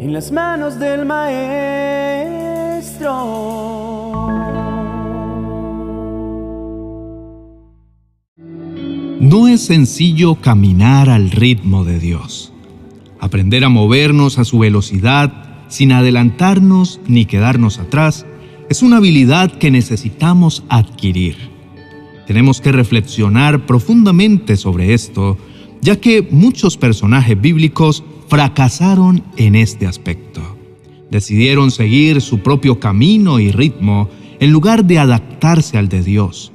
en las manos del Maestro. No es sencillo caminar al ritmo de Dios. Aprender a movernos a su velocidad sin adelantarnos ni quedarnos atrás es una habilidad que necesitamos adquirir. Tenemos que reflexionar profundamente sobre esto, ya que muchos personajes bíblicos fracasaron en este aspecto. Decidieron seguir su propio camino y ritmo en lugar de adaptarse al de Dios.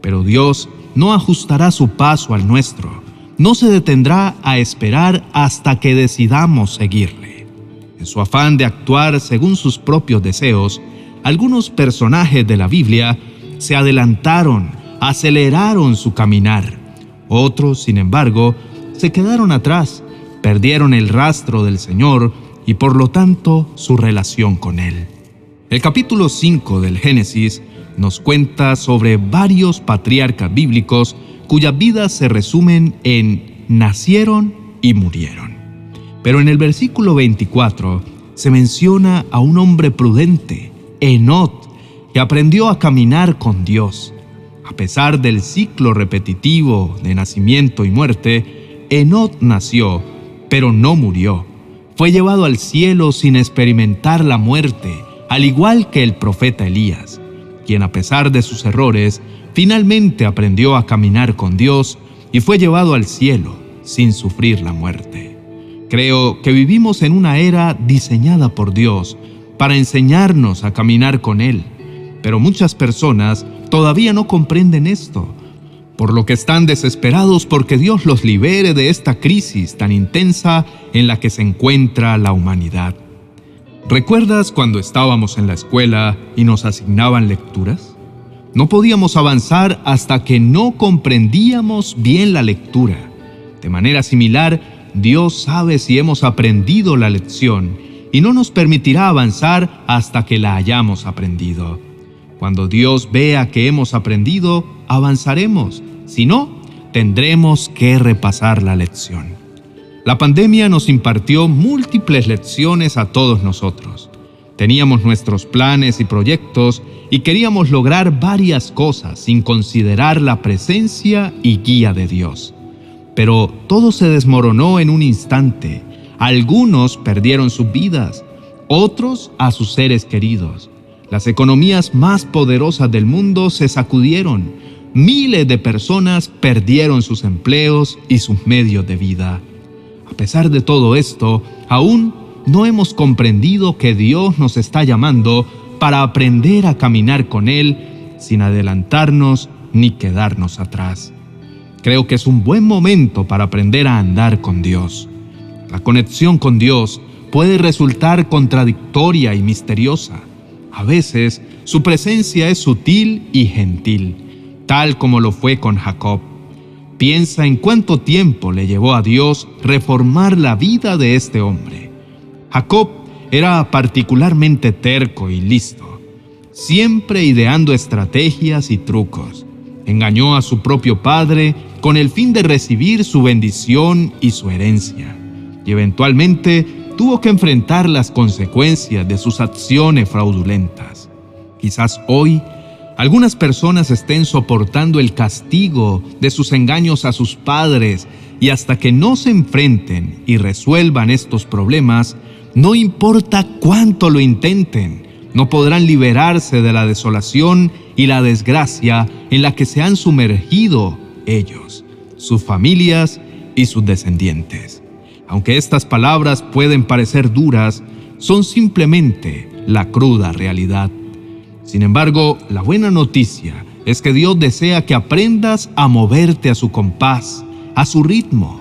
Pero Dios no ajustará su paso al nuestro, no se detendrá a esperar hasta que decidamos seguirle. En su afán de actuar según sus propios deseos, algunos personajes de la Biblia se adelantaron, aceleraron su caminar. Otros, sin embargo, se quedaron atrás perdieron el rastro del Señor y por lo tanto su relación con Él. El capítulo 5 del Génesis nos cuenta sobre varios patriarcas bíblicos cuyas vidas se resumen en nacieron y murieron. Pero en el versículo 24 se menciona a un hombre prudente, Enot, que aprendió a caminar con Dios. A pesar del ciclo repetitivo de nacimiento y muerte, Enot nació pero no murió. Fue llevado al cielo sin experimentar la muerte, al igual que el profeta Elías, quien a pesar de sus errores, finalmente aprendió a caminar con Dios y fue llevado al cielo sin sufrir la muerte. Creo que vivimos en una era diseñada por Dios para enseñarnos a caminar con Él, pero muchas personas todavía no comprenden esto por lo que están desesperados porque Dios los libere de esta crisis tan intensa en la que se encuentra la humanidad. ¿Recuerdas cuando estábamos en la escuela y nos asignaban lecturas? No podíamos avanzar hasta que no comprendíamos bien la lectura. De manera similar, Dios sabe si hemos aprendido la lección y no nos permitirá avanzar hasta que la hayamos aprendido. Cuando Dios vea que hemos aprendido, avanzaremos. Si no, tendremos que repasar la lección. La pandemia nos impartió múltiples lecciones a todos nosotros. Teníamos nuestros planes y proyectos y queríamos lograr varias cosas sin considerar la presencia y guía de Dios. Pero todo se desmoronó en un instante. Algunos perdieron sus vidas, otros a sus seres queridos. Las economías más poderosas del mundo se sacudieron. Miles de personas perdieron sus empleos y sus medios de vida. A pesar de todo esto, aún no hemos comprendido que Dios nos está llamando para aprender a caminar con Él sin adelantarnos ni quedarnos atrás. Creo que es un buen momento para aprender a andar con Dios. La conexión con Dios puede resultar contradictoria y misteriosa. A veces su presencia es sutil y gentil, tal como lo fue con Jacob. Piensa en cuánto tiempo le llevó a Dios reformar la vida de este hombre. Jacob era particularmente terco y listo, siempre ideando estrategias y trucos. Engañó a su propio padre con el fin de recibir su bendición y su herencia, y eventualmente tuvo que enfrentar las consecuencias de sus acciones fraudulentas. Quizás hoy algunas personas estén soportando el castigo de sus engaños a sus padres y hasta que no se enfrenten y resuelvan estos problemas, no importa cuánto lo intenten, no podrán liberarse de la desolación y la desgracia en la que se han sumergido ellos, sus familias y sus descendientes. Aunque estas palabras pueden parecer duras, son simplemente la cruda realidad. Sin embargo, la buena noticia es que Dios desea que aprendas a moverte a su compás, a su ritmo.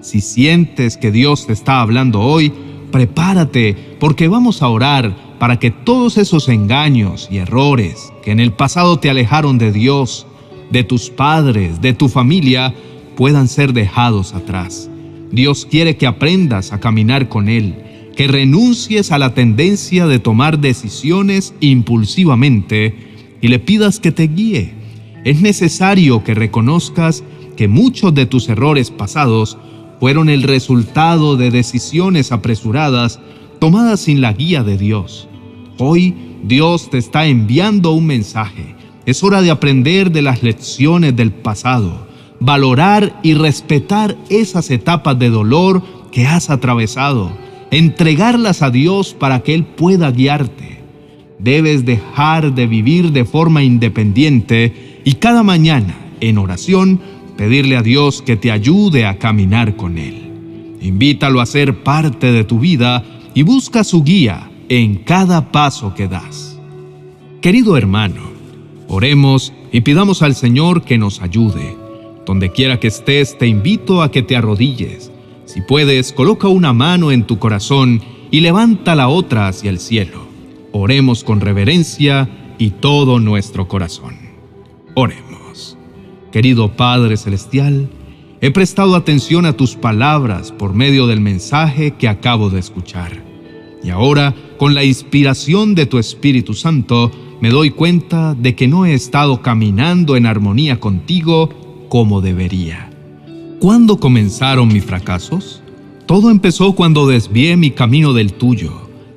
Si sientes que Dios te está hablando hoy, prepárate porque vamos a orar para que todos esos engaños y errores que en el pasado te alejaron de Dios, de tus padres, de tu familia, puedan ser dejados atrás. Dios quiere que aprendas a caminar con Él, que renuncies a la tendencia de tomar decisiones impulsivamente y le pidas que te guíe. Es necesario que reconozcas que muchos de tus errores pasados fueron el resultado de decisiones apresuradas tomadas sin la guía de Dios. Hoy Dios te está enviando un mensaje. Es hora de aprender de las lecciones del pasado, valorar y respetar esas etapas de dolor que has atravesado, entregarlas a Dios para que Él pueda guiarte. Debes dejar de vivir de forma independiente y cada mañana, en oración, pedirle a Dios que te ayude a caminar con Él. Invítalo a ser parte de tu vida y busca su guía en cada paso que das. Querido hermano, oremos y pidamos al Señor que nos ayude. Donde quiera que estés, te invito a que te arrodilles. Si puedes, coloca una mano en tu corazón y levanta la otra hacia el cielo. Oremos con reverencia y todo nuestro corazón. Oremos. Querido Padre Celestial, he prestado atención a tus palabras por medio del mensaje que acabo de escuchar. Y ahora, con la inspiración de tu Espíritu Santo, me doy cuenta de que no he estado caminando en armonía contigo como debería. ¿Cuándo comenzaron mis fracasos? Todo empezó cuando desvié mi camino del tuyo,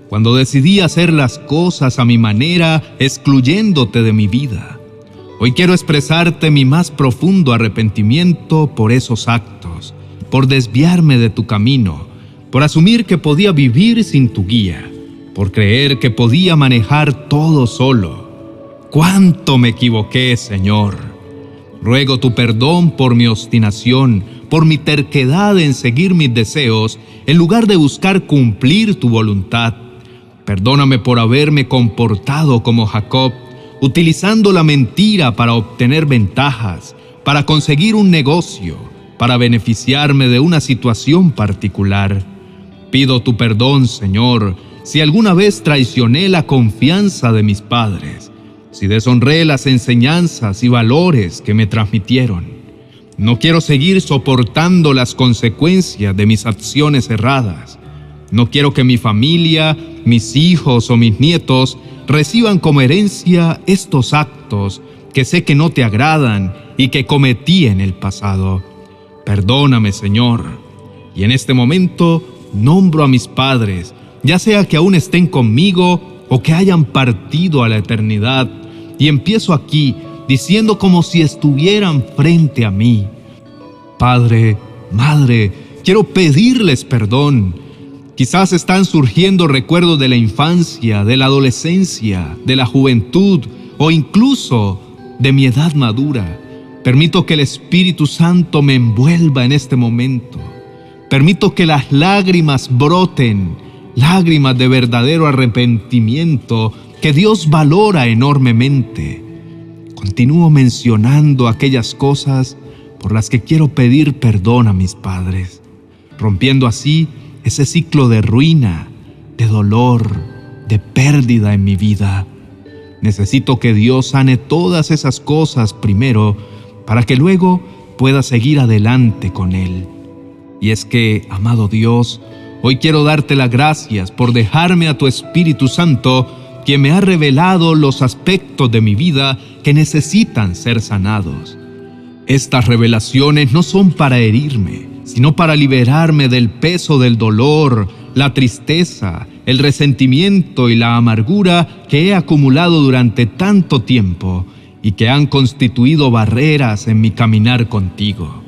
cuando decidí hacer las cosas a mi manera, excluyéndote de mi vida. Hoy quiero expresarte mi más profundo arrepentimiento por esos actos, por desviarme de tu camino, por asumir que podía vivir sin tu guía, por creer que podía manejar todo solo. ¿Cuánto me equivoqué, Señor? Ruego tu perdón por mi obstinación, por mi terquedad en seguir mis deseos, en lugar de buscar cumplir tu voluntad. Perdóname por haberme comportado como Jacob, utilizando la mentira para obtener ventajas, para conseguir un negocio, para beneficiarme de una situación particular. Pido tu perdón, Señor, si alguna vez traicioné la confianza de mis padres, si deshonré las enseñanzas y valores que me transmitieron. No quiero seguir soportando las consecuencias de mis acciones erradas. No quiero que mi familia, mis hijos o mis nietos reciban como herencia estos actos que sé que no te agradan y que cometí en el pasado. Perdóname, Señor. Y en este momento nombro a mis padres, ya sea que aún estén conmigo o que hayan partido a la eternidad, y empiezo aquí diciendo como si estuvieran frente a mí. Padre, Madre, quiero pedirles perdón. Quizás están surgiendo recuerdos de la infancia, de la adolescencia, de la juventud o incluso de mi edad madura. Permito que el Espíritu Santo me envuelva en este momento. Permito que las lágrimas broten, lágrimas de verdadero arrepentimiento que Dios valora enormemente. Continúo mencionando aquellas cosas por las que quiero pedir perdón a mis padres, rompiendo así ese ciclo de ruina, de dolor, de pérdida en mi vida. Necesito que Dios sane todas esas cosas primero para que luego pueda seguir adelante con Él. Y es que, amado Dios, hoy quiero darte las gracias por dejarme a tu Espíritu Santo, quien me ha revelado los aspectos de mi vida que necesitan ser sanados. Estas revelaciones no son para herirme, sino para liberarme del peso del dolor, la tristeza, el resentimiento y la amargura que he acumulado durante tanto tiempo y que han constituido barreras en mi caminar contigo.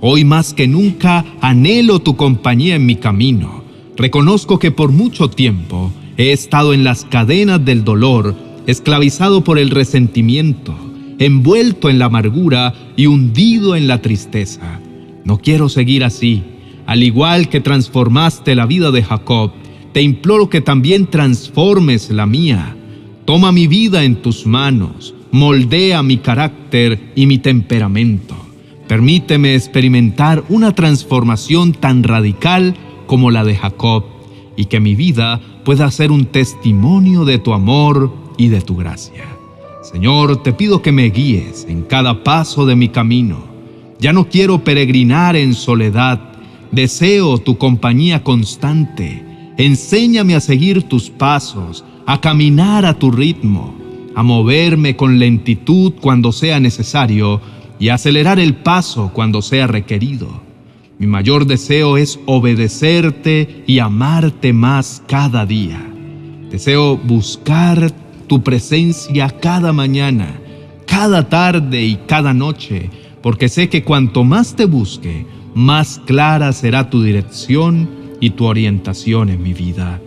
Hoy más que nunca anhelo tu compañía en mi camino. Reconozco que por mucho tiempo he estado en las cadenas del dolor, esclavizado por el resentimiento, envuelto en la amargura y hundido en la tristeza. No quiero seguir así. Al igual que transformaste la vida de Jacob, te imploro que también transformes la mía. Toma mi vida en tus manos, moldea mi carácter y mi temperamento. Permíteme experimentar una transformación tan radical como la de Jacob y que mi vida pueda ser un testimonio de tu amor y de tu gracia. Señor, te pido que me guíes en cada paso de mi camino. Ya no quiero peregrinar en soledad, deseo tu compañía constante. Enséñame a seguir tus pasos, a caminar a tu ritmo, a moverme con lentitud cuando sea necesario y acelerar el paso cuando sea requerido. Mi mayor deseo es obedecerte y amarte más cada día. Deseo buscar tu presencia cada mañana, cada tarde y cada noche, porque sé que cuanto más te busque, más clara será tu dirección y tu orientación en mi vida.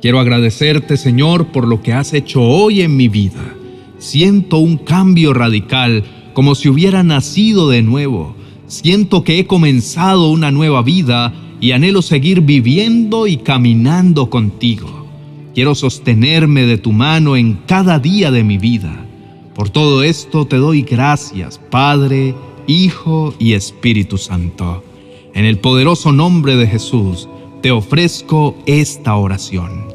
Quiero agradecerte, Señor, por lo que has hecho hoy en mi vida. Siento un cambio radical, como si hubiera nacido de nuevo Siento que he comenzado una nueva vida y anhelo seguir viviendo y caminando contigo. Quiero sostenerme de tu mano en cada día de mi vida. Por todo esto te doy gracias, Padre, Hijo y Espíritu Santo. En el poderoso nombre de Jesús te ofrezco esta oración.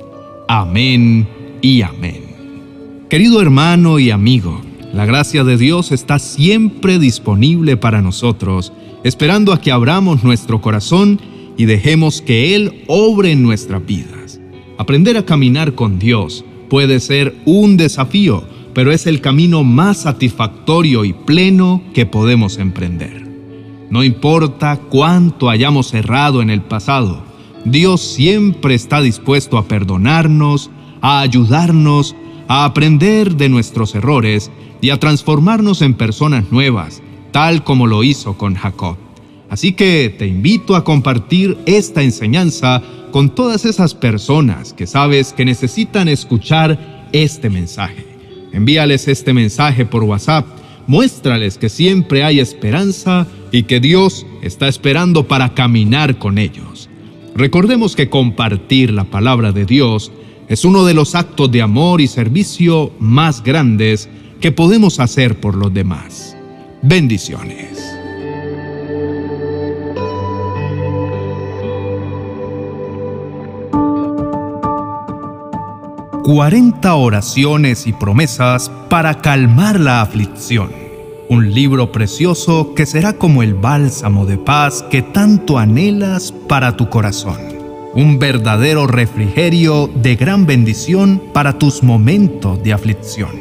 Amén y amén. Querido hermano y amigo, la gracia de Dios está siempre disponible para nosotros, esperando a que abramos nuestro corazón y dejemos que Él obre en nuestras vidas. Aprender a caminar con Dios puede ser un desafío, pero es el camino más satisfactorio y pleno que podemos emprender. No importa cuánto hayamos errado en el pasado, Dios siempre está dispuesto a perdonarnos, a ayudarnos, a aprender de nuestros errores y a transformarnos en personas nuevas, tal como lo hizo con Jacob. Así que te invito a compartir esta enseñanza con todas esas personas que sabes que necesitan escuchar este mensaje. Envíales este mensaje por WhatsApp, muéstrales que siempre hay esperanza y que Dios está esperando para caminar con ellos. Recordemos que compartir la palabra de Dios es uno de los actos de amor y servicio más grandes que podemos hacer por los demás. Bendiciones. «40 oraciones y promesas para calmar la aflicción». Un libro precioso que será como el bálsamo de paz que tanto anhelas para tu corazón. Un verdadero refrigerio de gran bendición para tus momentos de aflicción.